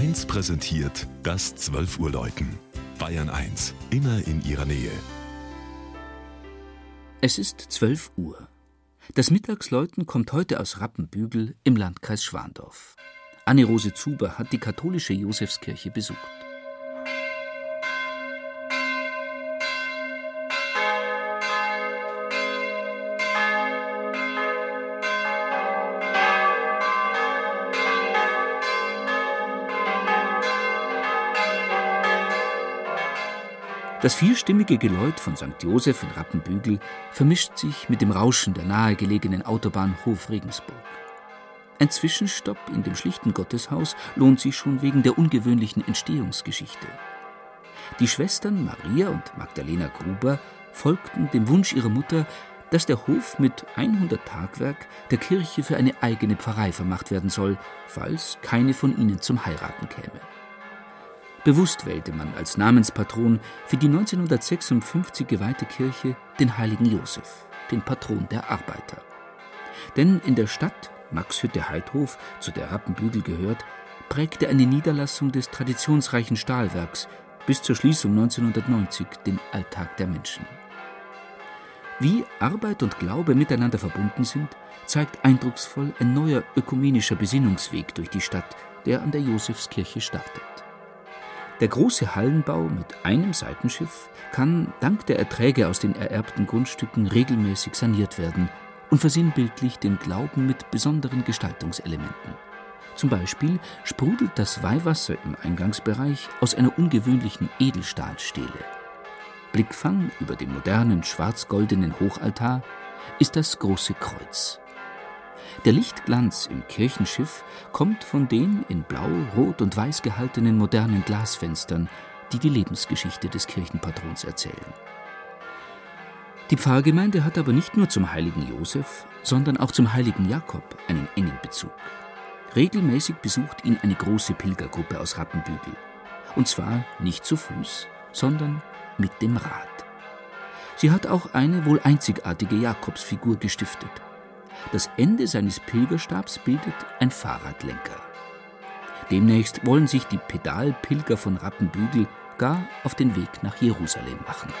1 präsentiert das 12 Uhr Läuten. Bayern 1, immer in ihrer Nähe. Es ist 12 Uhr. Das Mittagsläuten kommt heute aus Rappenbügel im Landkreis Schwandorf. Anne-Rose Zuber hat die katholische Josefskirche besucht. Das vierstimmige Geläut von St. Josef in Rappenbügel vermischt sich mit dem Rauschen der nahegelegenen Autobahn Hof-Regensburg. Ein Zwischenstopp in dem schlichten Gotteshaus lohnt sich schon wegen der ungewöhnlichen Entstehungsgeschichte. Die Schwestern Maria und Magdalena Gruber folgten dem Wunsch ihrer Mutter, dass der Hof mit 100 Tagwerk der Kirche für eine eigene Pfarrei vermacht werden soll, falls keine von ihnen zum Heiraten käme. Bewusst wählte man als Namenspatron für die 1956 geweihte Kirche den heiligen Josef, den Patron der Arbeiter. Denn in der Stadt Maxhütte-Heidhof, zu der Rappenbügel gehört, prägte eine Niederlassung des traditionsreichen Stahlwerks bis zur Schließung 1990 den Alltag der Menschen. Wie Arbeit und Glaube miteinander verbunden sind, zeigt eindrucksvoll ein neuer ökumenischer Besinnungsweg durch die Stadt, der an der Josefskirche startet. Der große Hallenbau mit einem Seitenschiff kann dank der Erträge aus den ererbten Grundstücken regelmäßig saniert werden und versinnbildlicht den Glauben mit besonderen Gestaltungselementen. Zum Beispiel sprudelt das Weihwasser im Eingangsbereich aus einer ungewöhnlichen Edelstahlstele. Blickfang über dem modernen schwarz-goldenen Hochaltar ist das große Kreuz. Der Lichtglanz im Kirchenschiff kommt von den in Blau, Rot und Weiß gehaltenen modernen Glasfenstern, die die Lebensgeschichte des Kirchenpatrons erzählen. Die Pfarrgemeinde hat aber nicht nur zum heiligen Josef, sondern auch zum heiligen Jakob einen engen Bezug. Regelmäßig besucht ihn eine große Pilgergruppe aus Rappenbügel. Und zwar nicht zu Fuß, sondern mit dem Rad. Sie hat auch eine wohl einzigartige Jakobsfigur gestiftet. Das Ende seines Pilgerstabs bildet ein Fahrradlenker. Demnächst wollen sich die Pedalpilger von Rappenbügel gar auf den Weg nach Jerusalem machen.